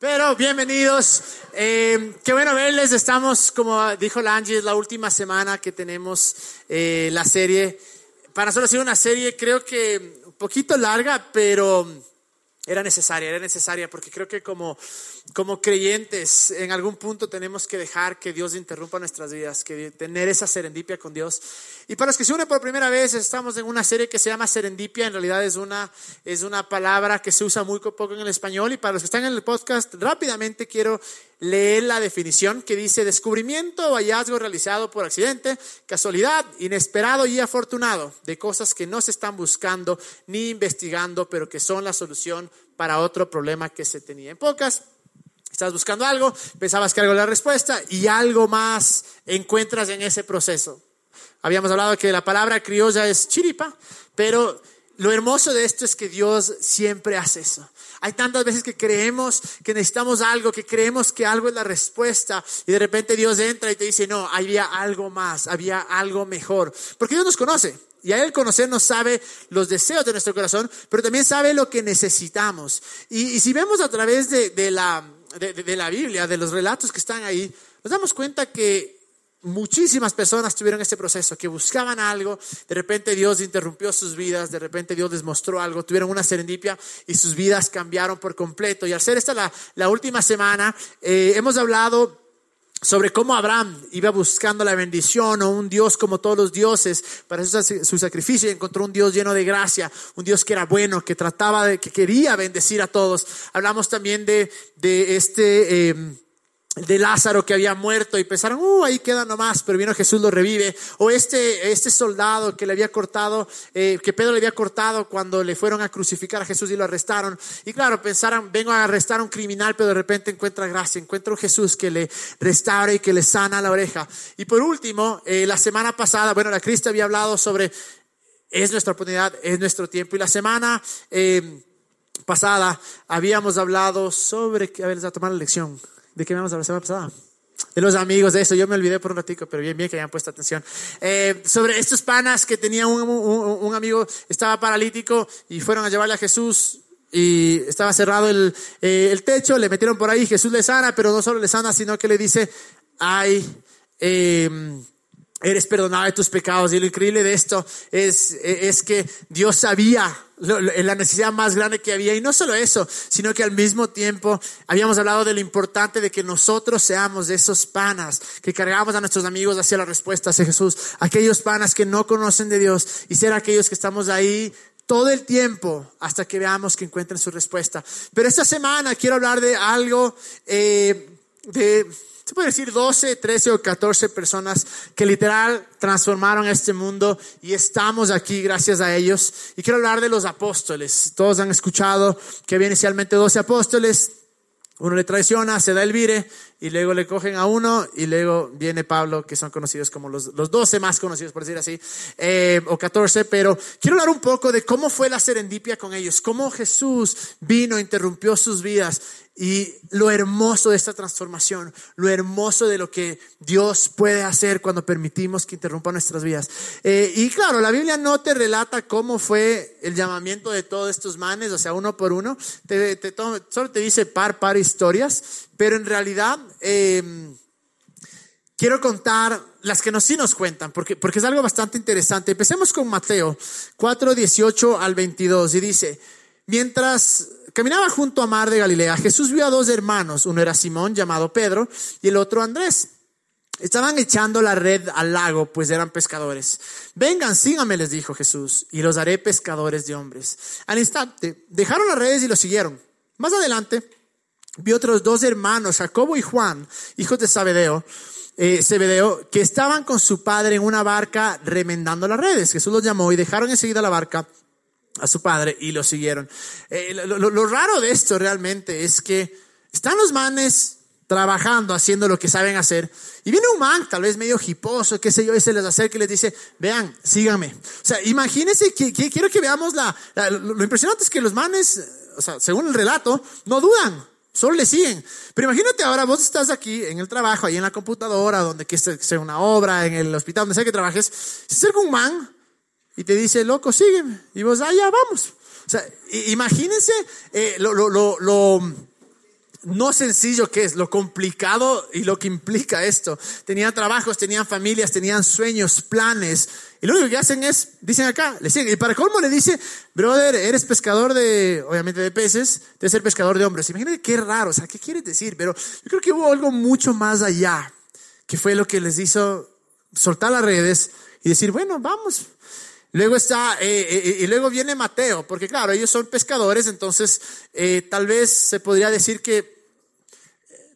Pero bienvenidos. Eh, qué bueno verles. Estamos, como dijo la Angie, es la última semana que tenemos eh, la serie. Para nosotros ha sido una serie, creo que un poquito larga, pero era necesaria, era necesaria, porque creo que como como creyentes, en algún punto tenemos que dejar que Dios interrumpa nuestras vidas, que tener esa serendipia con Dios. Y para los que se unen por primera vez, estamos en una serie que se llama Serendipia, en realidad es una, es una palabra que se usa muy poco en el español. Y para los que están en el podcast, rápidamente quiero leer la definición que dice descubrimiento o hallazgo realizado por accidente, casualidad, inesperado y afortunado de cosas que no se están buscando ni investigando, pero que son la solución para otro problema que se tenía. En pocas Estás buscando algo, pensabas que algo era la respuesta y algo más encuentras en ese proceso. Habíamos hablado que la palabra criolla es chiripa, pero lo hermoso de esto es que Dios siempre hace eso. Hay tantas veces que creemos que necesitamos algo, que creemos que algo es la respuesta y de repente Dios entra y te dice, no, había algo más, había algo mejor. Porque Dios nos conoce y a Él conocernos sabe los deseos de nuestro corazón, pero también sabe lo que necesitamos. Y, si vemos a través de la de, la Biblia, de los relatos que están ahí, nos damos cuenta que muchísimas personas tuvieron este proceso, que buscaban algo, de repente Dios interrumpió sus vidas, de repente Dios les mostró algo, tuvieron una serendipia y sus vidas cambiaron por completo. Y al ser esta la, última semana, eh, hemos hablado sobre cómo Abraham iba buscando la bendición o un Dios como todos los dioses para su sacrificio y encontró un Dios lleno de gracia, un Dios que era bueno, que trataba de, que quería bendecir a todos. Hablamos también de, de este... Eh, de Lázaro que había muerto y pensaron, uh, ahí queda nomás, pero vino Jesús lo revive. O este, este soldado que le había cortado, eh, que Pedro le había cortado cuando le fueron a crucificar a Jesús y lo arrestaron. Y claro, pensaron, vengo a arrestar a un criminal, pero de repente encuentra gracia, encuentra un Jesús que le restaura y que le sana la oreja. Y por último, eh, la semana pasada, bueno, la Cristo había hablado sobre, es nuestra oportunidad, es nuestro tiempo. Y la semana... Eh, pasada habíamos hablado sobre, a ver, les voy a tomar la lección. ¿De qué vamos a hablar semana pasada? De los amigos, de eso. Yo me olvidé por un ratico, pero bien, bien que hayan puesto atención. Eh, sobre estos panas que tenía un, un, amigo, estaba paralítico y fueron a llevarle a Jesús y estaba cerrado el, eh, el techo, le metieron por ahí, Jesús le sana, pero no solo le sana, sino que le dice, ay, eh, eres perdonado de tus pecados. Y lo increíble de esto es, es que Dios sabía la necesidad más grande que había. Y no solo eso, sino que al mismo tiempo habíamos hablado de lo importante de que nosotros seamos de esos panas que cargamos a nuestros amigos hacia la respuesta hacia Jesús. Aquellos panas que no conocen de Dios y ser aquellos que estamos ahí todo el tiempo hasta que veamos que encuentren su respuesta. Pero esta semana quiero hablar de algo eh, de se puede decir 12, 13 o 14 personas que literal transformaron este mundo y estamos aquí gracias a ellos. Y quiero hablar de los apóstoles. Todos han escuchado que había inicialmente 12 apóstoles. Uno le traiciona, se da el vire y luego le cogen a uno y luego viene Pablo, que son conocidos como los, los 12 más conocidos, por decir así, eh, o 14, pero quiero hablar un poco de cómo fue la serendipia con ellos, cómo Jesús vino, interrumpió sus vidas y lo hermoso de esta transformación, lo hermoso de lo que Dios puede hacer cuando permitimos que interrumpa nuestras vidas. Eh, y claro, la Biblia no te relata cómo fue el llamamiento de todos estos manes, o sea, uno por uno, te, te, solo te dice par, par historias, pero en realidad em, quiero contar las que nos, sí nos cuentan, porque, porque es algo bastante interesante. Empecemos con Mateo 4, 18 al 22 y dice, mientras caminaba junto a mar de Galilea, Jesús vio a dos hermanos, uno era Simón llamado Pedro y el otro Andrés. Estaban echando la red al lago, pues eran pescadores. Vengan, síganme, les dijo Jesús, y los haré pescadores de hombres. Al instante, dejaron las redes y los siguieron. Más adelante, vio otros dos hermanos, Jacobo y Juan, hijos de Zebedeo, eh, que estaban con su padre en una barca remendando las redes. Jesús los llamó y dejaron enseguida la barca a su padre y lo siguieron. Eh, lo, raro de esto realmente es que están los manes trabajando, haciendo lo que saben hacer, y viene un man, tal vez medio hiposo, qué sé yo, y se les acerca y les dice, vean, síganme. O sea, imagínense que, quiero que veamos la, lo impresionante es que los manes, o sea, según el relato, no dudan, solo le siguen. Pero imagínate ahora, vos estás aquí en el trabajo, ahí en la computadora, donde que sea una obra, en el hospital, donde sea que trabajes, se acerca un man, y te dice, loco, sígueme. Y vos, ah, ya, vamos. O sea, imagínense eh, lo, lo, lo, no sencillo que es, lo complicado y lo que implica esto. Tenían trabajos, tenían familias, tenían sueños, planes. Y lo único que hacen es, dicen acá, le siguen. Y para colmo le dice, brother, eres pescador de, obviamente de peces, debes ser pescador de hombres. Imagínate qué raro, o sea, ¿qué quieres decir? Pero yo creo que hubo algo mucho más allá, que fue lo que les hizo soltar las redes y decir, bueno, vamos. Luego está, eh, eh, eh, y luego viene Mateo, porque claro, ellos son pescadores, entonces tal vez se podría decir que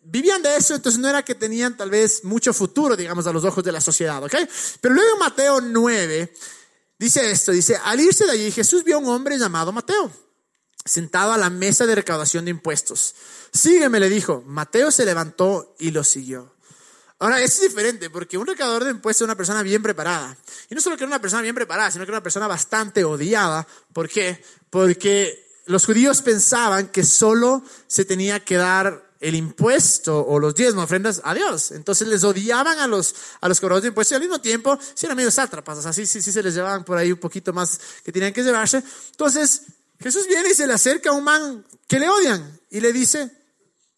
vivían de eso, entonces no era que tenían tal vez mucho futuro, digamos, a los ojos de la sociedad, ¿ok? Pero luego Mateo 9 dice esto, dice, al irse de allí Jesús vio a un hombre llamado Mateo, sentado a la mesa de recaudación de impuestos. Sígueme, le dijo. Mateo se levantó y lo siguió. Ahora, es diferente, porque un recaudador de impuestos es una persona bien preparada. Y no solo que era una persona bien preparada, sino que era una persona bastante odiada. ¿Por qué? Porque los judíos pensaban que solo se tenía que dar el impuesto o los diezmos, ofrendas a Dios. Entonces les odiaban a los, a los cobradores de impuestos y al mismo tiempo, si eran medio sátrapas, así sí, sí se les llevaban por ahí un poquito más que tenían que llevarse. Entonces Jesús viene y se le acerca a un man que le odian y le dice,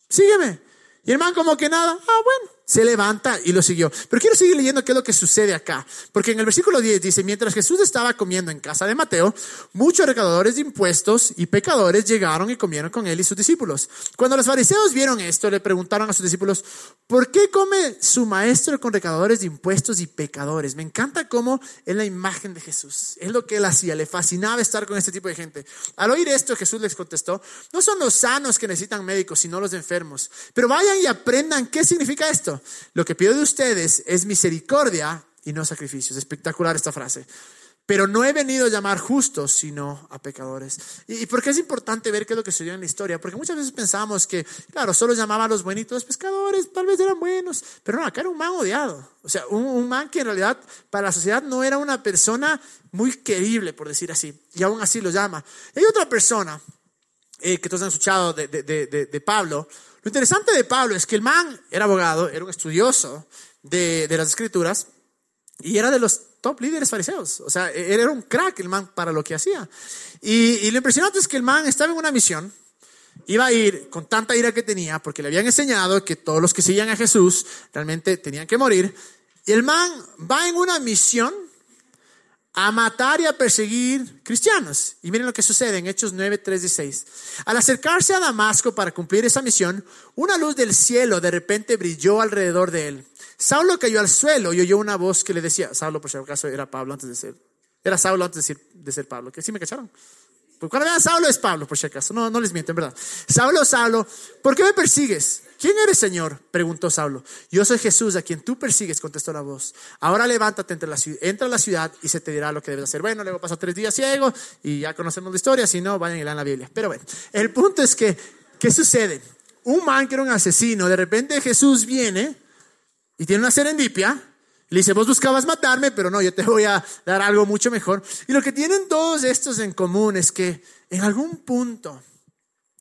sígueme. Y el man como que nada, ah, bueno, se levanta y lo siguió. Pero quiero seguir leyendo qué es lo que sucede acá. Porque en el versículo 10 dice, mientras Jesús estaba comiendo en casa de Mateo, muchos recaudadores de impuestos y pecadores llegaron y comieron con él y sus discípulos. Cuando los fariseos vieron esto, le preguntaron a sus discípulos, ¿por qué come su maestro con recaudadores de impuestos y pecadores? Me encanta cómo es la imagen de Jesús. Es lo que él hacía, le fascinaba estar con este tipo de gente. Al oír esto, Jesús les contestó, no son los sanos que necesitan médicos, sino los enfermos. Pero vayan y aprendan qué significa esto. Lo que pido de ustedes es misericordia y no sacrificios. Espectacular esta frase. Pero no he venido a llamar justos, sino a pecadores. ¿Y por qué es importante ver qué es lo que sucedió en la historia? Porque muchas veces pensamos que, claro, solo llamaba a los buenitos pescadores, tal vez eran buenos, pero no, acá era un man odiado. O sea, un, man que en realidad para la sociedad no era una persona muy querible, por decir así, y aún así lo llama. hay otra persona eh, que todos han escuchado de, de Pablo, lo interesante de Pablo es que el man era abogado, era un estudioso de, las escrituras y era de los top líderes fariseos. O sea, e, era un crack el man para lo que hacía. Y, y lo impresionante es que el man estaba en una misión, iba a ir con tanta ira que tenía, porque le habían enseñado que todos los que seguían a Jesús realmente tenían que morir. Y el man va en una misión a matar y a perseguir cristianos. Y miren lo que sucede en Hechos 9, 3 y 6. Al acercarse a Damasco para cumplir esa misión, una luz del cielo de repente brilló alrededor de él. Saulo cayó al suelo y oyó una voz que le decía, Saulo por si acaso era Pablo antes de ser, era Saulo antes de ser, de ser Pablo, que sí me cacharon. Porque cuando vean Saulo es Pablo, por si acaso, no, no les miento, en verdad. Saulo, Saulo, ¿por qué me persigues? ¿Quién eres, Señor? preguntó Saulo. Yo soy Jesús, a quien tú persigues, contestó la voz. Ahora levántate, entre la, entra a la ciudad y se te dirá lo que debes hacer. Bueno, luego pasó tres días ciego y ya conocemos la historia, si no, vayan y lean la Biblia. Pero bueno, el punto es que, ¿qué sucede? Un man que era un asesino, de repente Jesús viene y tiene una serendipia. Le dice, vos buscabas matarme, pero no, yo te voy a dar algo mucho mejor. Y lo que tienen todos estos en común es que en algún punto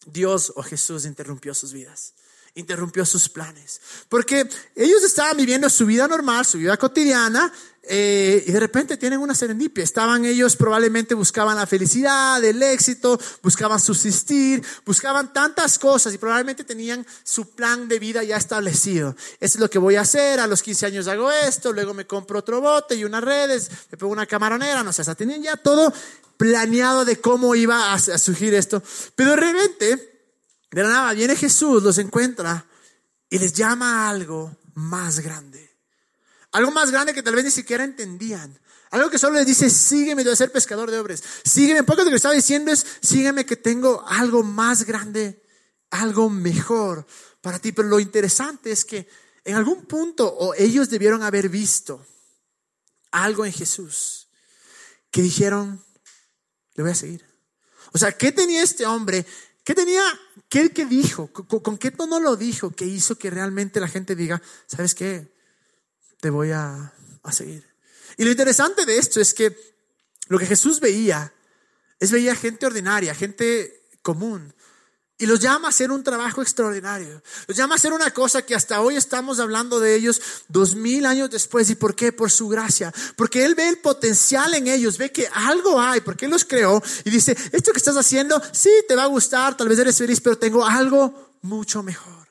Dios o Jesús interrumpió sus vidas interrumpió sus planes. Porque ellos estaban viviendo su vida normal, su vida cotidiana, eh, y de repente tienen una serendipia. Estaban ellos, probablemente buscaban la felicidad, el éxito, buscaban subsistir, buscaban tantas cosas y probablemente tenían su plan de vida ya establecido. Eso es lo que voy a hacer, a los 15 años hago esto, luego me compro otro bote y unas redes, me pongo una camaronera, no sé, o sea, tenían ya todo planeado de cómo iba a surgir esto. Pero de repente, de la nada viene Jesús, los encuentra y les llama a algo más grande. Algo más grande que tal vez ni siquiera entendían. Algo que solo les dice, sígueme, yo voy a ser pescador de hombres. Sígueme. Porque lo que estaba diciendo es, sígueme que tengo algo más grande, algo mejor para ti. Pero lo interesante es que en algún punto o ellos debieron haber visto algo en Jesús que dijeron, le voy a seguir. O sea, ¿qué tenía este hombre ¿Qué tenía? ¿Qué, qué dijo? ¿Con, qué tono lo dijo? Que hizo que realmente la gente diga, ¿sabes qué? Te voy a, a seguir. Y lo interesante de esto es que lo que Jesús veía es veía gente ordinaria, gente común, y los llama a hacer un trabajo extraordinario. Los llama a hacer una cosa que hasta hoy estamos hablando de ellos dos mil años después. ¿Y por qué? Por su gracia. Porque Él ve el potencial en ellos, ve que algo hay, porque Él los creó y dice, esto que estás haciendo, sí, te va a gustar, tal vez eres feliz, pero tengo algo mucho mejor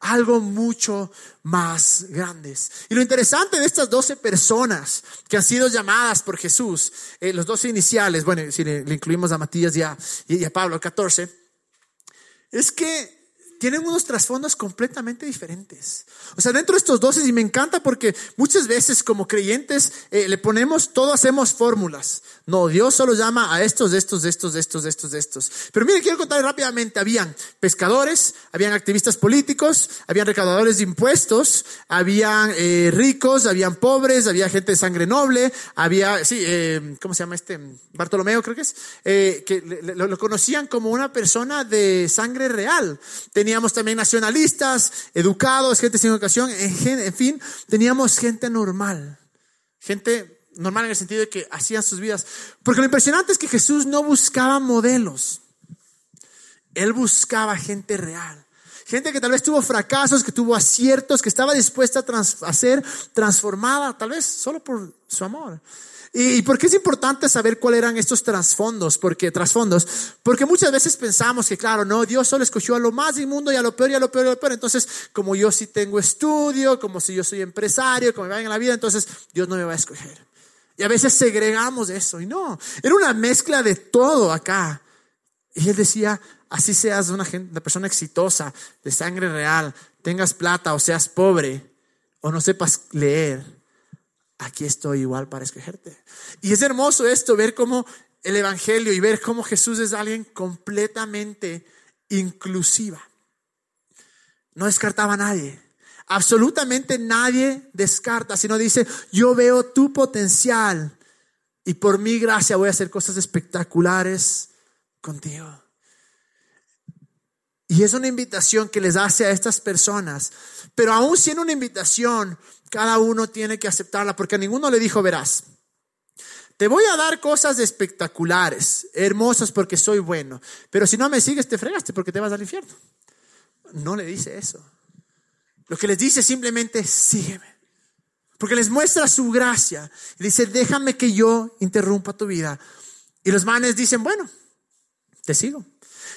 algo mucho más grandes. Y lo interesante de estas doce personas que han sido llamadas por Jesús, eh, los doce iniciales, bueno, si le, incluimos a Matías y a, y a Pablo, 14, es que tienen unos trasfondos completamente diferentes. O sea, dentro de estos doce, y me encanta porque muchas veces como creyentes eh, le ponemos, todo hacemos fórmulas. No, Dios solo llama a estos, de estos, de estos, de estos, de estos, de estos. Pero miren, quiero contar rápidamente, habían pescadores, habían activistas políticos, habían recaudadores de impuestos, habían eh, ricos, habían pobres, había gente de sangre noble, había, sí, eh, ¿cómo se llama este? Bartolomeo creo que es, que lo, lo, conocían como una persona de sangre real. Tenía teníamos también nacionalistas, educados, gente sin educación, en, fin, teníamos gente normal, gente normal en el sentido de que hacían sus vidas. Porque lo impresionante es que Jesús no buscaba modelos, Él buscaba gente real. Gente que tal vez tuvo fracasos, que tuvo aciertos, que estaba dispuesta a, a ser transformada, tal vez solo por su amor. ¿Y por qué es importante saber cuáles eran estos trasfondos? Porque trasfondos, porque muchas veces pensamos que claro, no, Dios solo escogió a lo más inmundo y a lo peor y a lo peor y a lo peor. Entonces, como yo sí tengo estudio, como si yo soy empresario, como me va en la vida, entonces Dios no me va a escoger. Y a veces segregamos eso y no, era una mezcla de todo acá. Y él decía, así seas una, gente, una persona exitosa, de sangre real, tengas plata o seas pobre o no sepas leer aquí estoy igual para escogerte. Y es hermoso esto, ver cómo el Evangelio y ver cómo Jesús es alguien completamente inclusiva. No descartaba a nadie. Absolutamente nadie descarta, sino dice, yo veo tu potencial y por mi gracia voy a hacer cosas espectaculares contigo. Y es una invitación que les hace a estas personas. Pero aún siendo una invitación, cada uno tiene que aceptarla porque a ninguno le dijo, verás, te voy a dar cosas espectaculares, hermosas porque soy bueno, pero si no me sigues te fregaste porque te vas al infierno. No le dice eso. Lo que les dice simplemente, sígueme. Porque les muestra su gracia. Y dice, déjame que yo interrumpa tu vida. Y los manes dicen, bueno, te sigo.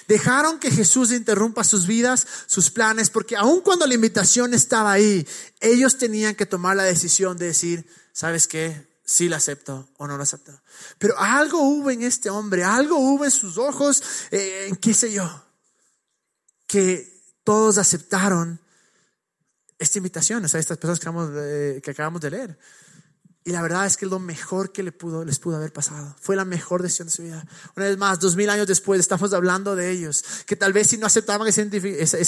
Dejaron que Jesús interrumpa sus vidas, sus planes, porque aun cuando la invitación estaba ahí, ellos tenían que tomar la decisión de decir, ¿sabes qué? Sí la acepto o no la acepto. Pero algo hubo en este hombre, algo hubo en sus ojos, eh, en qué sé yo, que todos aceptaron esta invitación, o sea, estas personas que acabamos de, que acabamos de leer. Y la verdad es que lo mejor que le pudo, les pudo haber pasado. Fue la mejor decisión de su vida. Una vez más, dos mil años después, estamos hablando de ellos, que tal vez si no aceptaban esa,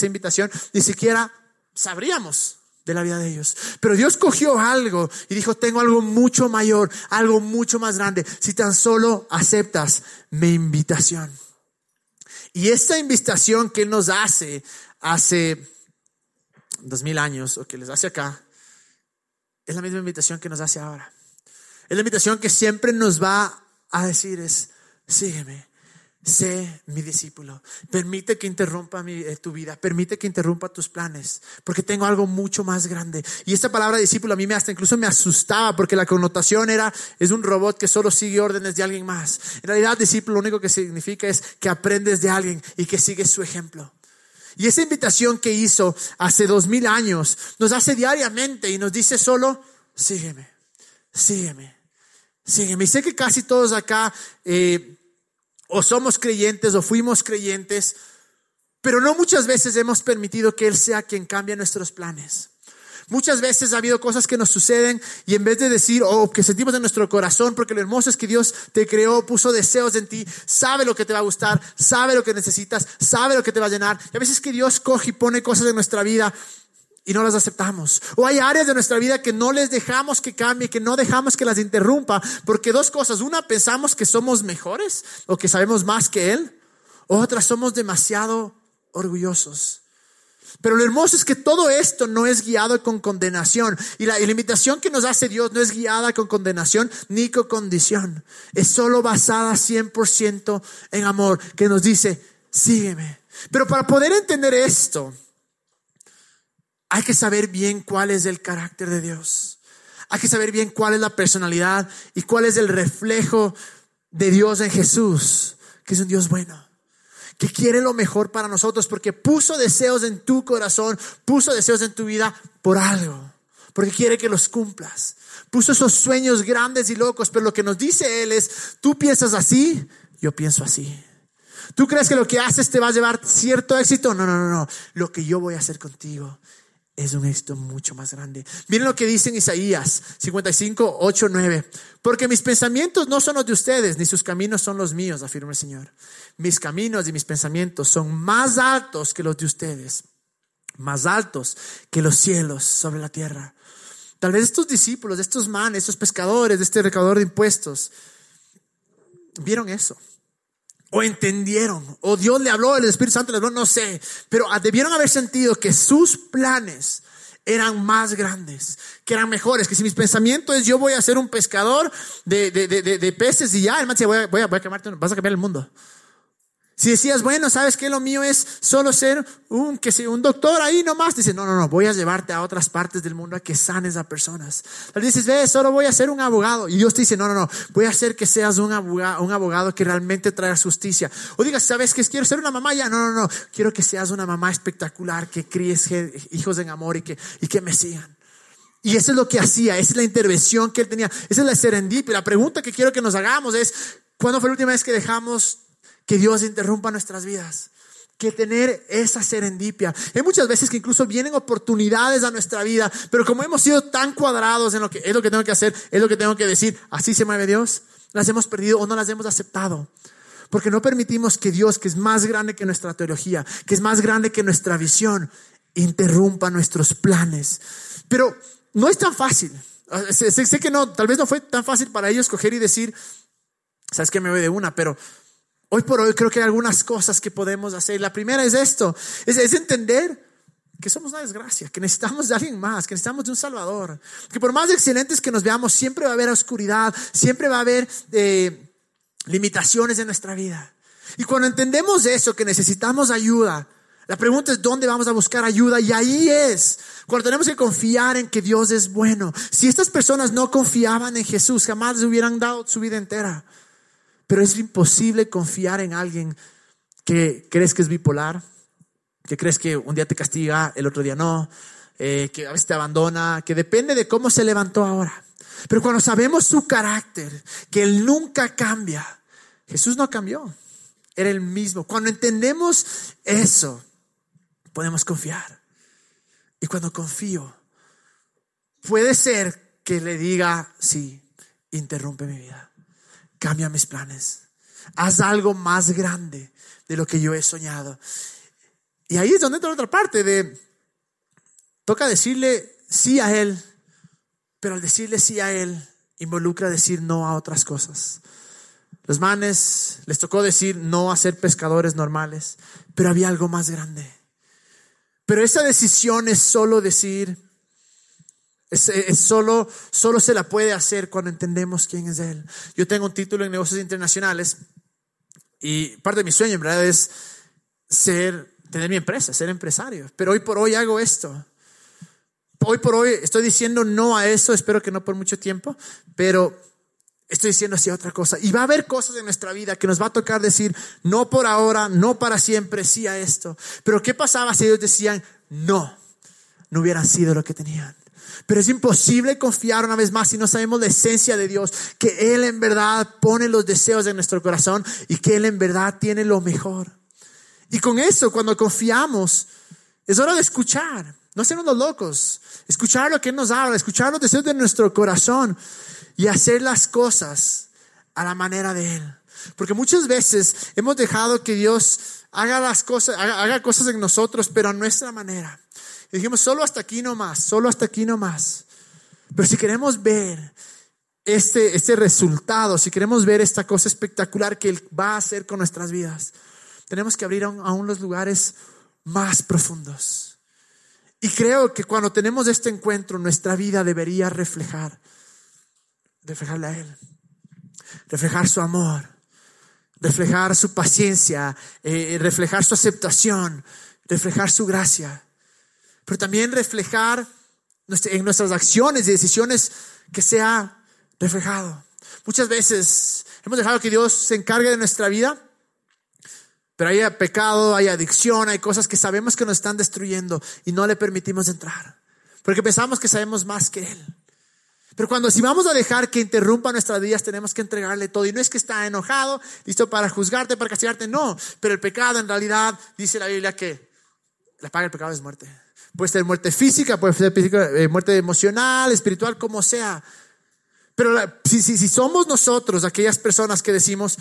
invitación, ni siquiera sabríamos de la vida de ellos. Pero Dios cogió algo y dijo, tengo algo mucho mayor, algo mucho más grande, si tan solo aceptas mi invitación. Y esta invitación que nos hace hace dos mil años, o que les hace acá, es la misma invitación que nos hace ahora. Es la invitación que siempre nos va a decir es, sígueme, sé mi discípulo, permite que interrumpa eh, tu vida, permite que interrumpa tus planes, porque tengo algo mucho más grande. Y esta palabra discípulo a mí me hasta incluso me asustaba, porque la connotación era, es un robot que solo sigue órdenes de alguien más. En realidad discípulo lo único que significa es que aprendes de alguien y que sigues su ejemplo. Y esa invitación que hizo hace dos mil años nos hace diariamente y nos dice solo, sígueme, sígueme, sígueme. Y sé que casi todos acá eh, o somos creyentes o fuimos creyentes, pero no muchas veces hemos permitido que Él sea quien cambie nuestros planes. Muchas veces ha habido cosas que nos suceden y en vez de decir, oh, que sentimos en nuestro corazón, porque lo hermoso es que Dios te creó, puso deseos en ti, sabe lo que te va a gustar, sabe lo que necesitas, sabe lo que te va a llenar. Y a veces que Dios coge y pone cosas en nuestra vida y no las aceptamos. O hay áreas de nuestra vida que no les dejamos que cambie, que no dejamos que las interrumpa, porque dos cosas. Una, pensamos que somos mejores o que sabemos más que Él. Otra, somos demasiado orgullosos. Pero lo hermoso es que todo esto no es guiado con condenación. Y la, invitación que nos hace Dios no es guiada con condenación ni con condición. Es solo basada 100% en amor, que nos dice, sígueme. Pero para poder entender esto, hay que saber bien cuál es el carácter de Dios. Hay que saber bien cuál es la personalidad y cuál es el reflejo de Dios en Jesús, que es un Dios bueno que quiere lo mejor para nosotros, porque puso deseos en tu corazón, puso deseos en tu vida por algo, porque quiere que los cumplas. Puso esos sueños grandes y locos, pero lo que nos dice Él es, tú piensas así, yo pienso así. ¿Tú crees que lo que haces te va a llevar cierto éxito? No, no, no, no. Lo que yo voy a hacer contigo es un éxito mucho más grande. Miren lo que dice en Isaías 55, 8, 9. Porque mis pensamientos no son los de ustedes, ni sus caminos son los míos, afirma el Señor. Mis caminos y mis pensamientos son más altos que los de ustedes, más altos que los cielos sobre la tierra. Tal vez estos discípulos, estos manes, estos pescadores, este recaudador de impuestos, vieron eso o entendieron, o Dios le habló, el Espíritu Santo le habló, no sé, pero debieron haber sentido que sus planes eran más grandes, que eran mejores, que si mis pensamientos es yo voy a ser un pescador de, de, de, de peces y ya, el man voy a, voy a quemarte, vas a cambiar el mundo. Si decías, bueno, ¿sabes qué? Lo mío es solo ser un, que sea un doctor ahí nomás. Dice, no, no, no, voy a llevarte a otras partes del mundo a que sanes a personas. Tal dices, ve, solo voy a ser un abogado. Y Dios te dice, no, no, no, voy a hacer que seas un abogado, un abogado que realmente traiga justicia. O digas, ¿sabes qué? Quiero ser una mamá ya. No, no, no, quiero que seas una mamá espectacular, que críes hijos en amor y que, y que me sigan. Y eso es lo que hacía, esa es la intervención que él tenía, esa es la serendipia. La pregunta que quiero que nos hagamos es, ¿cuándo fue la última vez que dejamos que Dios interrumpa nuestras vidas. Que tener esa serendipia. Hay muchas veces que incluso vienen oportunidades a nuestra vida, pero como hemos sido tan cuadrados en lo que es lo que tengo que hacer, es lo que tengo que decir, así se mueve Dios, las hemos perdido o no las hemos aceptado. Porque no permitimos que Dios, que es más grande que nuestra teología, que es más grande que nuestra visión, interrumpa nuestros planes. Pero no es tan fácil. Sé, sé, que no, tal vez no fue tan fácil para ellos coger y decir, sabes que me voy de una, pero Hoy por hoy creo que hay algunas cosas que podemos hacer. La primera es esto, es, entender que somos una desgracia, que necesitamos de alguien más, que necesitamos de un Salvador. Que por más excelentes que nos veamos, siempre va a haber oscuridad, siempre va a haber eh, limitaciones en nuestra vida. Y cuando entendemos eso, que necesitamos ayuda, la pregunta es dónde vamos a buscar ayuda y ahí es cuando tenemos que confiar en que Dios es bueno. Si estas personas no confiaban en Jesús, jamás les hubieran dado su vida entera. Pero es imposible confiar en alguien que crees que es bipolar, que crees que un día te castiga, el otro día no, eh, que a veces te abandona, que depende de cómo se levantó ahora. Pero cuando sabemos su carácter, que Él nunca cambia, Jesús no cambió, era el mismo. Cuando entendemos eso, podemos confiar. Y cuando confío, puede ser que le diga, sí, interrumpe mi vida cambia mis planes. Haz algo más grande de lo que yo he soñado. Y ahí es donde entra la otra parte de, toca decirle sí a Él, pero al decirle sí a Él, involucra decir no a otras cosas. Los manes les tocó decir no a ser pescadores normales, pero había algo más grande. Pero esa decisión es solo decir, es, solo, solo se la puede hacer cuando entendemos quién es Él. Yo tengo un título en negocios internacionales y parte de mi sueño en verdad es ser, tener mi empresa, ser empresario. Pero hoy por hoy hago esto. Hoy por hoy estoy diciendo no a eso, espero que no por mucho tiempo, pero estoy diciendo así otra cosa. Y va a haber cosas en nuestra vida que nos va a tocar decir no por ahora, no para siempre, sí a esto. Pero ¿qué pasaba si ellos decían no? No hubieran sido lo que tenían. Pero es imposible confiar una vez más si no sabemos la esencia de Dios, que Él en verdad pone los deseos de nuestro corazón y que Él en verdad tiene lo mejor. Y con eso, cuando confiamos, es hora de escuchar, no sernos los locos, escuchar lo que Él nos habla, escuchar los deseos de nuestro corazón y hacer las cosas a la manera de Él. Porque muchas veces hemos dejado que Dios haga las cosas, haga, haga cosas en nosotros, pero a nuestra manera. Dijimos, solo hasta aquí no más, solo hasta aquí no más. Pero si queremos ver este, este resultado, si queremos ver esta cosa espectacular que Él va a hacer con nuestras vidas, tenemos que abrir aún, aún los lugares más profundos. Y creo que cuando tenemos este encuentro, nuestra vida debería reflejar, reflejarle a Él, reflejar su amor, reflejar su paciencia, eh, reflejar su aceptación, reflejar su gracia pero también reflejar en nuestras acciones y decisiones que sea reflejado. Muchas veces hemos dejado que Dios se encargue de nuestra vida, Pero hay pecado, hay adicción, hay cosas que sabemos que nos están destruyendo y no le permitimos entrar. Porque pensamos que sabemos más que Él. Pero cuando si vamos a dejar que interrumpa nuestras vidas, tenemos que entregarle todo. Y no es que está enojado, listo para juzgarte, para castigarte, no. Pero el pecado en realidad, dice la Biblia que la paga del pecado es muerte. Puede ser muerte física, puede ser eh, muerte emocional, espiritual, como sea. Pero si, si, si somos nosotros aquellas personas que decimos,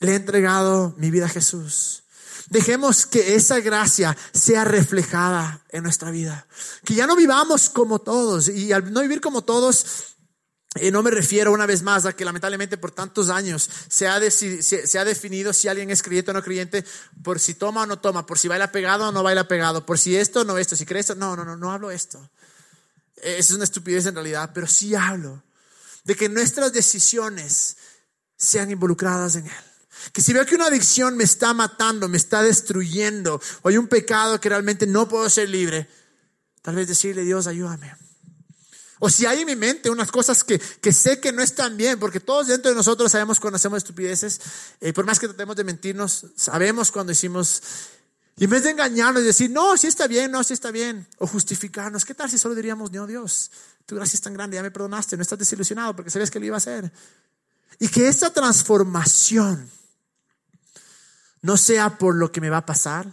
le he entregado mi vida a Jesús. Dejemos que esa gracia sea reflejada en nuestra vida. Que ya no vivamos como todos. Y al no vivir como todos, eh, no me refiero una vez más a que lamentablemente por tantos años se ha, se, ha, definido si alguien es creyente o no creyente por si toma o no toma, por si baila pegado o no baila pegado, por si esto o no esto, si crees esto. No, no, no, no hablo esto. Es una estupidez en realidad, pero sí hablo de que nuestras decisiones sean involucradas en Él. Que si veo que una adicción me está matando, me está destruyendo, o hay un pecado que realmente no puedo ser libre, tal vez decirle, Dios, ayúdame. O si hay en mi mente unas cosas que, que sé que no están bien, porque todos dentro de nosotros sabemos cuando hacemos estupideces, eh, por más que tratemos de mentirnos, sabemos cuando hicimos, y en vez de engañarnos y decir, no, si está bien, no, si está bien, o justificarnos, ¿qué tal si solo diríamos, no, Dios, tu gracia es tan grande, ya me perdonaste, no estás desilusionado porque sabes que lo iba a hacer? Y que esta transformación no sea por lo que me va a pasar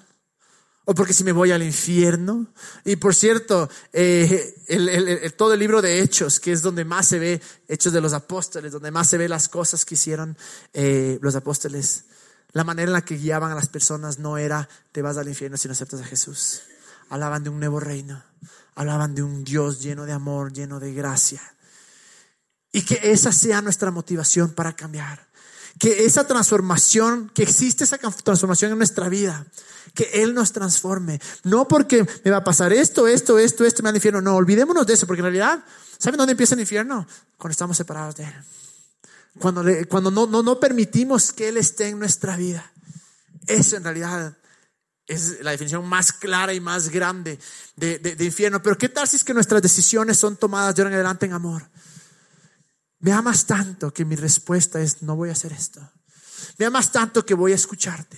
o porque si me voy al infierno. Y por cierto, eh, todo el libro de Hechos, que es donde más se ve Hechos de los apóstoles, donde más se ve las cosas que hicieron eh, los apóstoles, la manera en la que guiaban a las personas no era te vas al infierno si no aceptas a Jesús. Hablaban de un nuevo reino, hablaban de un Dios lleno de amor, lleno de gracia. Y que esa sea nuestra motivación para cambiar que esa transformación, que existe esa transformación en nuestra vida, que Él nos transforme. No porque me va a pasar esto, esto, esto, esto, me al infierno. No, olvidémonos de eso, porque en realidad, ¿saben dónde empieza el infierno? Cuando estamos separados de Él. Cuando, cuando no, no, no permitimos que Él esté en nuestra vida. Eso en realidad es la definición más clara y más grande de, de, de infierno. Pero ¿qué tal si es que nuestras decisiones son tomadas de ahora en adelante en amor? Me amas tanto que mi respuesta es, no voy a hacer esto. Me amas tanto que voy a escucharte.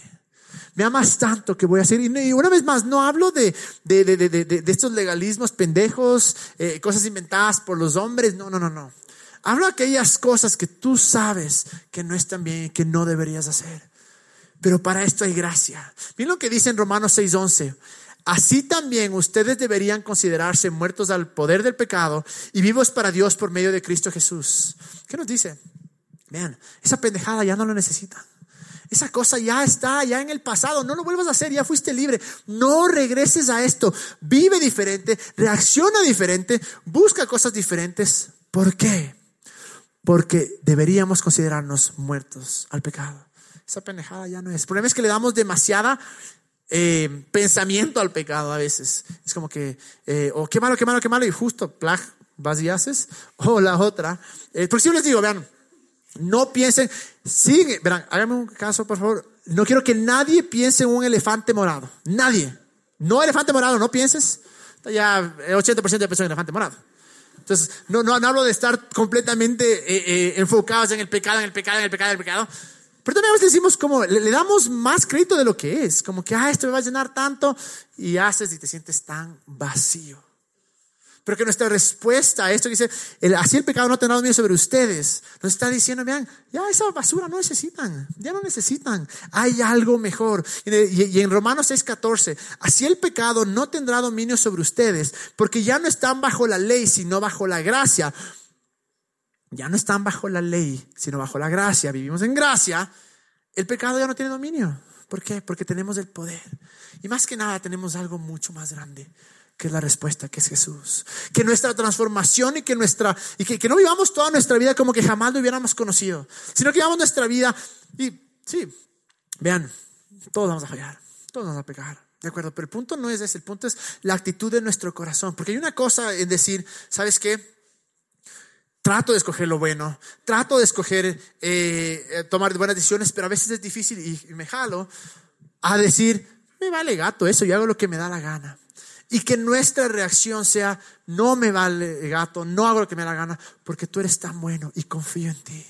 Me amas tanto que voy a hacer. Y una vez más, no hablo de, de, de, de estos legalismos pendejos, eh, cosas inventadas por los hombres. No, no, no, no. Hablo de aquellas cosas que tú sabes que no están bien y que no deberías hacer. Pero para esto hay gracia. Miren lo que dice en Romanos 6:11. Así también ustedes deberían considerarse muertos al poder del pecado y vivos para Dios por medio de Cristo Jesús. ¿Qué nos dice? Vean, esa pendejada ya no lo necesitan. Esa cosa ya está, ya en el pasado. No lo vuelvas a hacer, ya fuiste libre. No regreses a esto. Vive diferente, reacciona diferente, busca cosas diferentes. ¿Por qué? Porque deberíamos considerarnos muertos al pecado. Esa pendejada ya no es. El problema es que le damos demasiada eh, pensamiento al pecado a veces. Es como que, eh, o qué malo, qué malo, qué malo, y justo, plag, vas y haces. O la otra. Eh, por si yo les digo, vean, no piensen, sigue, verán, háganme un caso, por favor. No quiero que nadie piense en un elefante morado. Nadie. No elefante morado, no pienses. Ya el 80% de personas en elefante morado. Entonces, no, no, no hablo de estar completamente enfocados en el pecado, en el pecado, en el pecado, en el pecado. Pero también a veces decimos como, le, damos más crédito de lo que es, como que, ah, esto me va a llenar tanto, y haces y te sientes tan vacío. Pero que nuestra respuesta a esto dice, así el pecado no tendrá dominio sobre ustedes. Nos está diciendo, vean, ya esa basura no necesitan, ya no necesitan. Hay algo mejor. Y, y en Romanos 6:14, así el pecado no tendrá dominio sobre ustedes, porque ya no están bajo la ley, sino bajo la gracia ya no están bajo la ley, sino bajo la gracia, vivimos en gracia, el pecado ya no tiene dominio. ¿Por qué? Porque tenemos el poder. Y más que nada tenemos algo mucho más grande, que es la respuesta, que es Jesús. Que nuestra transformación y que nuestra, y que, que no vivamos toda nuestra vida como que jamás lo hubiéramos conocido, sino que vivamos nuestra vida y sí, vean, todos vamos a fallar, todos vamos a pecar. ¿De acuerdo? Pero el punto no es ese, el punto es la actitud de nuestro corazón. Porque hay una cosa en decir, ¿sabes qué? Trato de escoger lo bueno, trato de escoger, eh, eh, tomar buenas decisiones, pero a veces es difícil y, me jalo a decir, me vale gato eso, yo hago lo que me da la gana. Y que nuestra reacción sea, no me vale gato, no hago lo que me da la gana, porque tú eres tan bueno y confío en ti.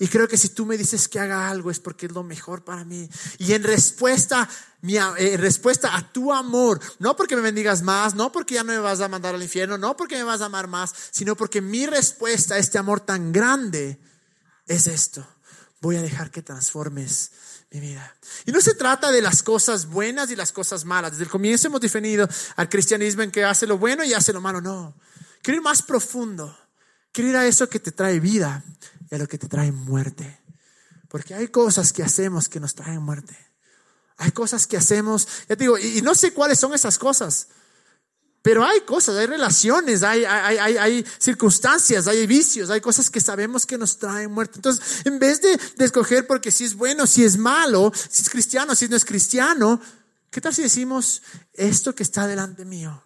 Y creo que si tú me dices que haga algo es porque es lo mejor para mí. Y en respuesta, mi, eh, respuesta a tu amor, no porque me bendigas más, no porque ya no me vas a mandar al infierno, no porque me vas a amar más, sino porque mi respuesta a este amor tan grande es esto. Voy a dejar que transformes mi vida. Y no se trata de las cosas buenas y las cosas malas. Desde el comienzo hemos definido al cristianismo en que hace lo bueno y hace lo malo. No. Quiero ir más profundo. Quiero ir a eso que te trae vida y a lo que te trae muerte. Porque hay cosas que hacemos que nos traen muerte. Hay cosas que hacemos, ya te digo, y, no sé cuáles son esas cosas, pero hay cosas, hay relaciones, hay, hay, hay, hay, circunstancias, hay vicios, hay cosas que sabemos que nos traen muerte. Entonces, en vez de, de escoger porque si es bueno, si es malo, si es cristiano, si no es cristiano, ¿qué tal si decimos, esto que está delante mío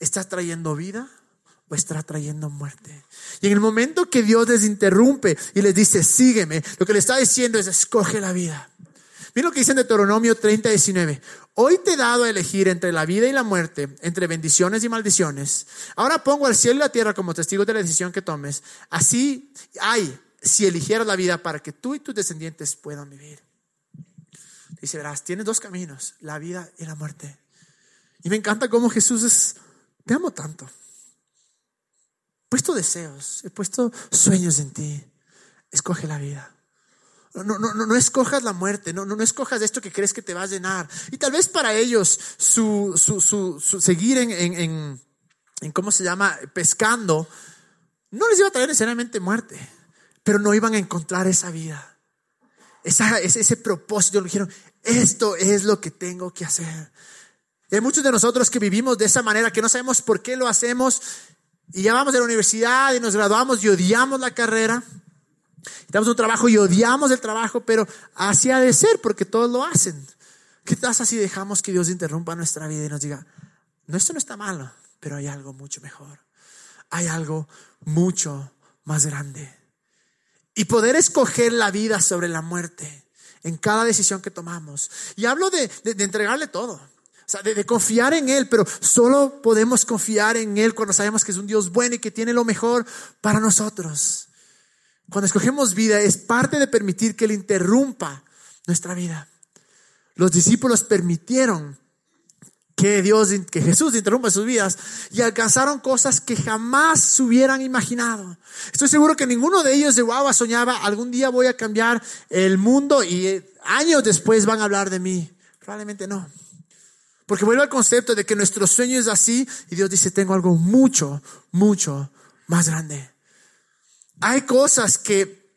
está trayendo vida o está trayendo muerte? Y en el momento que Dios les interrumpe y les dice, sígueme, lo que le está diciendo es, escoge la vida. Mira lo que dice en Deuteronomio 30, 19. Hoy te he dado a elegir entre la vida y la muerte, entre bendiciones y maldiciones. Ahora pongo al cielo y la tierra como testigos de la decisión que tomes. Así hay, si eligieras la vida para que tú y tus descendientes puedan vivir. Dice, verás, tienes dos caminos, la vida y la muerte. Y me encanta cómo Jesús es, te amo tanto puesto deseos, he puesto sueños en ti. Escoge la vida. No, no, no, no escojas la muerte, no, no, no escojas esto que crees que te va a llenar. Y tal vez para ellos su, su, su, seguir en, en, en, ¿cómo se llama?, pescando, no les iba a traer necesariamente muerte, pero no iban a encontrar esa vida, esa, ese, ese propósito. Dijeron, esto es lo que tengo que hacer. Y hay muchos de nosotros que vivimos de esa manera, que no sabemos por qué lo hacemos, y ya vamos a la universidad y nos graduamos y odiamos la carrera. Estamos un trabajo y odiamos el trabajo, pero así ha de ser porque todos lo hacen. ¿Qué pasa dejamos que Dios interrumpa nuestra vida y nos diga, no, esto no está malo, pero hay algo mucho mejor? Hay algo mucho más grande. Y poder escoger la vida sobre la muerte en cada decisión que tomamos. Y hablo de, de entregarle todo sea, de, confiar en Él, pero solo podemos confiar en Él cuando sabemos que es un Dios bueno y que tiene lo mejor para nosotros. Cuando escogemos vida es parte de permitir que Él interrumpa nuestra vida. Los discípulos permitieron que Dios, que Jesús interrumpa sus vidas y alcanzaron cosas que jamás se hubieran imaginado. Estoy seguro que ninguno de ellos de Guava soñaba algún día voy a cambiar el mundo y eh, años después van a hablar de mí. Probablemente no. Porque vuelve al concepto de que nuestro sueño es así y Dios dice, tengo algo mucho, mucho más grande. Hay cosas que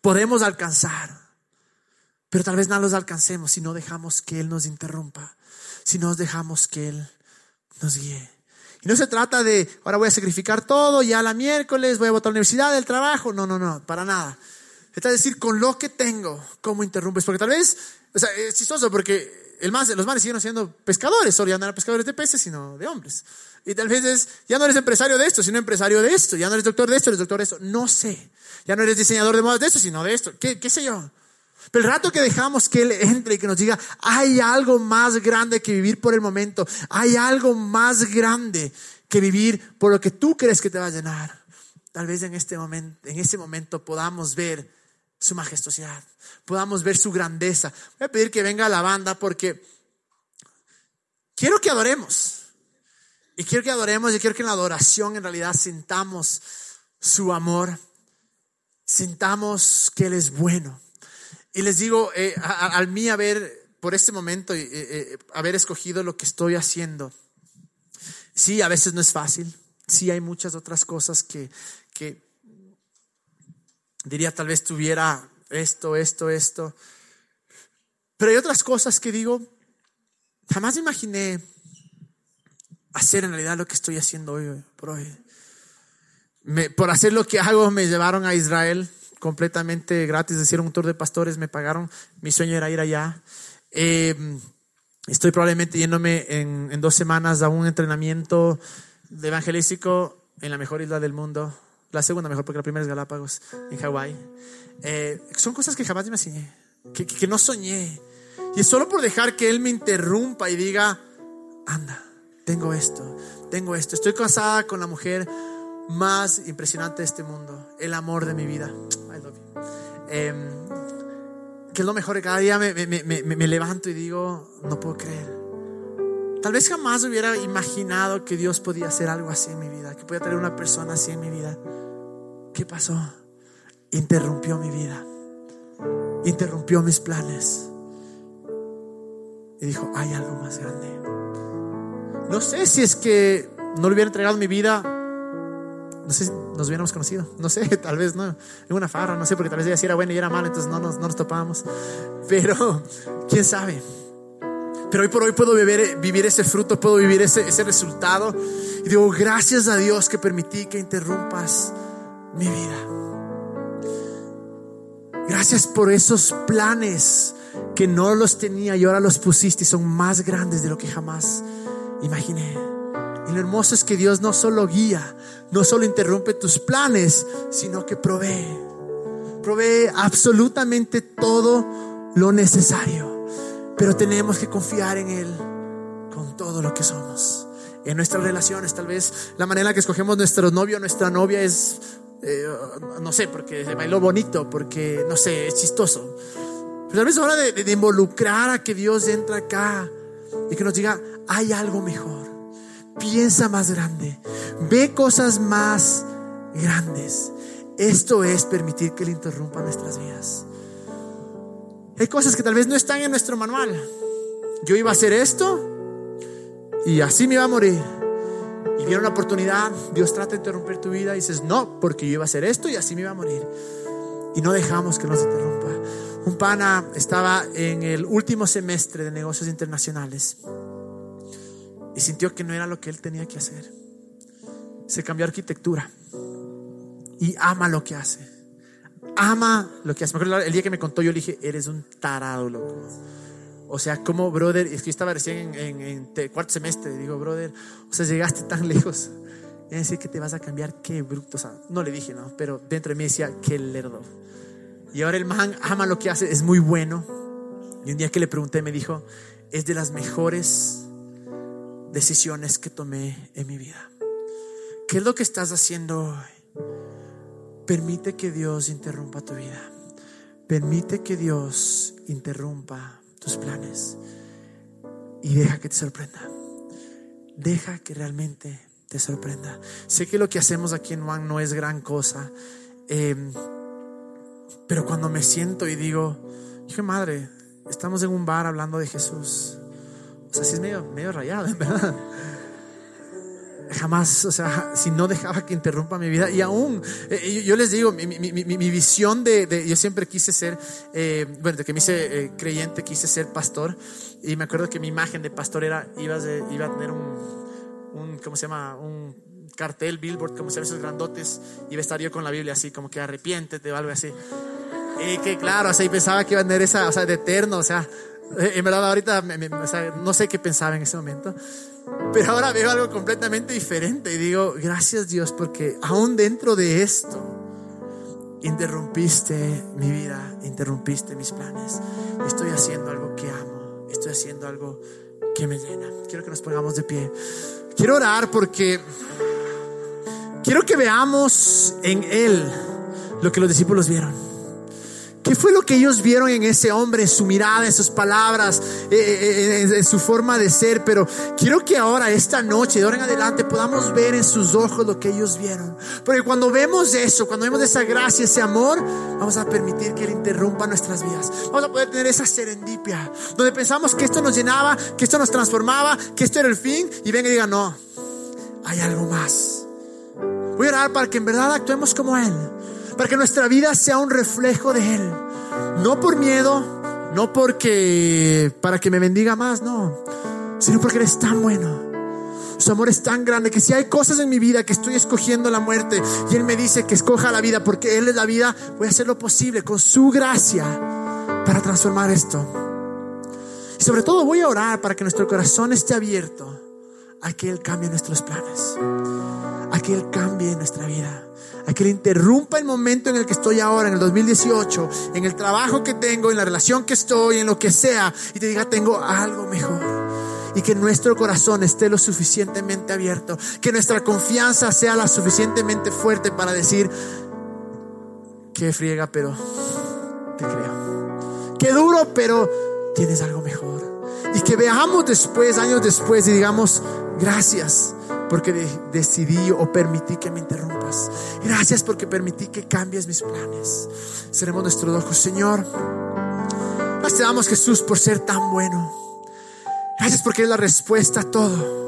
podemos alcanzar, pero tal vez no los alcancemos si no dejamos que Él nos interrumpa, si no dejamos que Él nos guíe. Y no se trata de, ahora voy a sacrificar todo, ya la miércoles voy a votar a la universidad, del trabajo. No, no, no, para nada. Es decir, con lo que tengo, ¿cómo interrumpes? Porque tal vez, o sea, es chistoso porque el los manes siguen siendo pescadores, solo ya no eran pescadores de peces, sino de hombres. Y tal vez es, ya no eres empresario de esto, sino empresario de esto, ya no eres doctor de esto, eres doctor de esto, no sé. Ya no eres diseñador de modas de esto, sino de esto, qué, qué sé yo. Pero el rato que dejamos que Él entre y que nos diga, hay algo más grande que vivir por el momento, hay algo más grande que vivir por lo que tú crees que te va a llenar. Tal vez en este momento, en este momento podamos ver su majestuosidad, podamos ver su grandeza. Voy a pedir que venga la banda porque quiero que adoremos. Y quiero que adoremos y quiero que en la adoración en realidad sintamos su amor, sintamos que Él es bueno. Y les digo, eh, al mí haber, por este momento, eh, eh, haber escogido lo que estoy haciendo, sí, a veces no es fácil, sí hay muchas otras cosas que, que diría tal vez tuviera esto, esto, esto. Pero hay otras cosas que digo, jamás imaginé hacer en realidad lo que estoy haciendo hoy por hoy. por hacer lo que hago me llevaron a Israel completamente gratis, hicieron un tour de pastores, me pagaron, mi sueño era ir allá. Em, estoy probablemente yéndome en, en dos semanas a un entrenamiento de evangelístico en la mejor isla del mundo, la segunda mejor porque la primera es Galápagos, en Hawái. Eh, son cosas que jamás me imaginé, que, no soñé. Y es solo por dejar que Él me interrumpa y diga, anda, tengo esto, tengo esto. Estoy casada con la mujer más impresionante de este mundo, el amor de mi vida. Em, que es lo mejor, cada día me levanto y digo, no puedo creer. Tal vez jamás hubiera imaginado que Dios podía hacer algo así en mi vida, que podía tener una persona así en mi vida. ¿Qué pasó? Interrumpió mi vida, interrumpió mis planes y dijo, hay algo más grande. No sé si es que no le hubiera entregado mi vida, no sé si nos hubiéramos conocido, no sé, tal vez no, en una farra, no sé, porque tal vez ella era buena y era mala, entonces no nos, no nos topábamos. Pero, quién sabe. Pero hoy por hoy puedo vivir, vivir ese fruto, puedo vivir ese, ese resultado. Y digo, gracias a Dios que permití que interrumpas mi vida. Gracias por esos planes que no los tenía y ahora los pusiste y son más grandes de lo que jamás imaginé. Y lo hermoso es que Dios no solo guía, no solo interrumpe tus planes, sino que provee. Provee absolutamente todo lo necesario. Pero tenemos que confiar en Él con todo lo que somos. En nuestras relaciones, tal vez la manera en que escogemos nuestro novio, nuestra novia es, eh, no sé, porque se bailó bonito, porque, no sé, es chistoso. Pero vez es hora de, de involucrar a que Dios entra acá y que nos diga, hay algo mejor. Piensa más grande. Ve cosas más grandes. Esto es permitir que Él interrumpa nuestras vidas. Hay cosas que tal vez no están en nuestro manual. Yo iba a hacer esto y así me iba a morir. Viene una oportunidad, Dios trata de interrumpir tu vida y dices, no, porque yo iba a hacer esto y así me iba a morir. Y no dejamos que nos interrumpa. Un pana estaba en el último semestre de negocios internacionales y sintió que no era lo que él tenía que hacer. Se cambió arquitectura y ama lo que hace. Ama lo que hace. El día que me contó, yo le dije, eres un tarado, loco. O sea, como, brother, es que yo estaba recién en, en, cuarto semestre, digo, brother, o sea, llegaste tan lejos. Es decir, que te vas a cambiar, qué bruto. O sea, no le dije, no, pero dentro de mí decía, qué lerdo. Y ahora el man ama lo que hace, es muy bueno. Y un día que le pregunté, me dijo, es de las mejores decisiones que tomé en mi vida. ¿Qué es lo que estás haciendo hoy? Permite que Dios interrumpa tu vida. Permite que Dios interrumpa planes. Y deja que te sorprenda. Deja que realmente te sorprenda. Sé que lo que hacemos aquí en Juan no es gran cosa. Em, pero cuando me siento y digo, dije, madre, estamos en un bar hablando de Jesús. O sea, sí es medio, medio rayado, en verdad. Jamás, o sea, si no dejaba que interrumpa mi vida. Y aún, eh, yo, les digo, mi, mi, mi, mi visión de, yo siempre quise ser, eh, bueno, de que me hice eh, creyente, quise ser pastor. Y me acuerdo que mi imagen de pastor era, iba, iba a tener un, un, ¿cómo se llama? Un cartel, billboard, como se ven esos grandotes. Iba a estar yo con la Biblia así, como que arrepiéntete o algo así. Y que claro, o sea, y pensaba que iba a tener esa, o sea, de eterno, o sea, en verdad ahorita no sé qué pensaba en ese momento, pero ahora veo algo completamente diferente y digo, gracias Dios porque aún dentro de esto interrumpiste mi vida, interrumpiste mis planes. Estoy haciendo algo que amo, estoy haciendo algo que me llena. Quiero que nos pongamos de pie. Quiero orar porque quiero que veamos en Él lo que los discípulos vieron. ¿Qué fue lo que ellos vieron en ese hombre, en su mirada, en sus palabras, eh, eh, eh, en, su forma de ser? Pero quiero que ahora, esta noche, de ahora en adelante, podamos ver en sus ojos lo que ellos vieron. Porque cuando vemos eso, cuando vemos esa gracia, ese amor, vamos a permitir que Él interrumpa nuestras vidas. Vamos a poder tener esa serendipia, donde pensamos que esto nos llenaba, que esto nos transformaba, que esto era el fin, y venga y diga, no, hay algo más. Voy a orar para que en verdad actuemos como Él para que nuestra vida sea un reflejo de Él. No por miedo, no porque para que me bendiga más, no, sino porque eres tan bueno. Su amor es tan grande que si hay cosas en mi vida que estoy escogiendo la muerte y Él me dice que escoja la vida porque Él es la vida, voy a hacer lo posible con su gracia para transformar esto. Y sobre todo voy a orar para que nuestro corazón esté abierto a que Él cambie nuestros planes, a que Él cambie nuestra vida a que le interrumpa el momento en el que estoy ahora, en el 2018, en el trabajo que tengo, en la relación que estoy, en lo que sea, y te diga, tengo algo mejor. y que nuestro corazón esté lo suficientemente abierto, que nuestra confianza sea la suficientemente fuerte para decir, que friega, pero te creo. Qué duro, pero tienes algo mejor. Y que veamos después, años después, y digamos, gracias porque decidí o permití que me interrumpas. Gracias porque permití que cambies mis planes. Seremos nuestros ojos, Señor. Gracias te damos, Jesús, por ser tan bueno. Gracias porque es la respuesta a todo.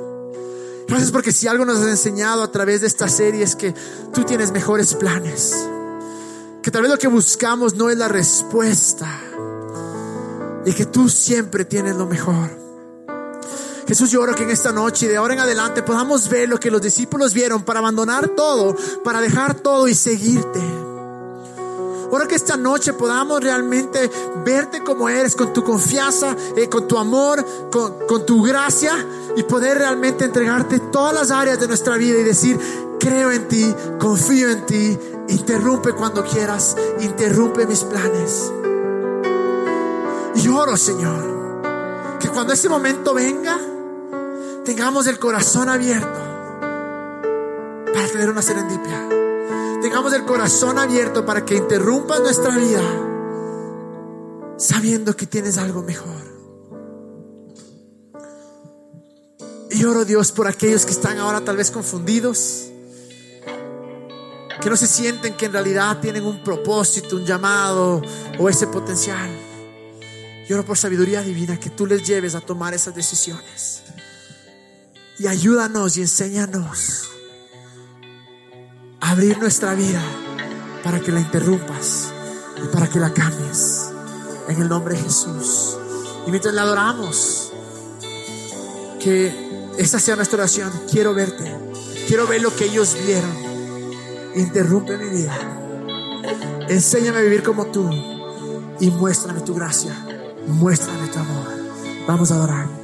Gracias porque si algo nos has enseñado a través de esta serie es que tú tienes mejores planes. Que tal vez lo que buscamos no es la respuesta. Y que tú siempre tienes lo mejor. Jesús, yo oro que en esta noche y de ahora en adelante podamos ver lo que los discípulos vieron para abandonar todo, para dejar todo y seguirte. Oro que esta noche podamos realmente verte como eres, con tu confianza, eh, con tu amor, con, con tu gracia y poder realmente entregarte todas las áreas de nuestra vida y decir, creo en ti, confío en ti, interrumpe cuando quieras, interrumpe mis planes. Y oro, Señor, que cuando ese momento venga, tengamos el corazón abierto para tener una serendipia. Tengamos el corazón abierto para que interrumpas nuestra vida sabiendo que tienes algo mejor. Y oro Dios por aquellos que están ahora tal vez confundidos, que no se sienten que en realidad tienen un propósito, un llamado o ese potencial. Y oro por sabiduría divina que tú les lleves a tomar esas decisiones y ayúdanos y enséñanos a abrir nuestra vida para que la interrumpas y para que la cambies. En el nombre de Jesús. Y mientras la adoramos, que esta sea nuestra oración. Quiero verte. Quiero ver lo que ellos vieron. Interrumpe mi vida. Enséñame a vivir como tú. Y muéstrame tu gracia. Muéstrame tu amor. Vamos a adorar.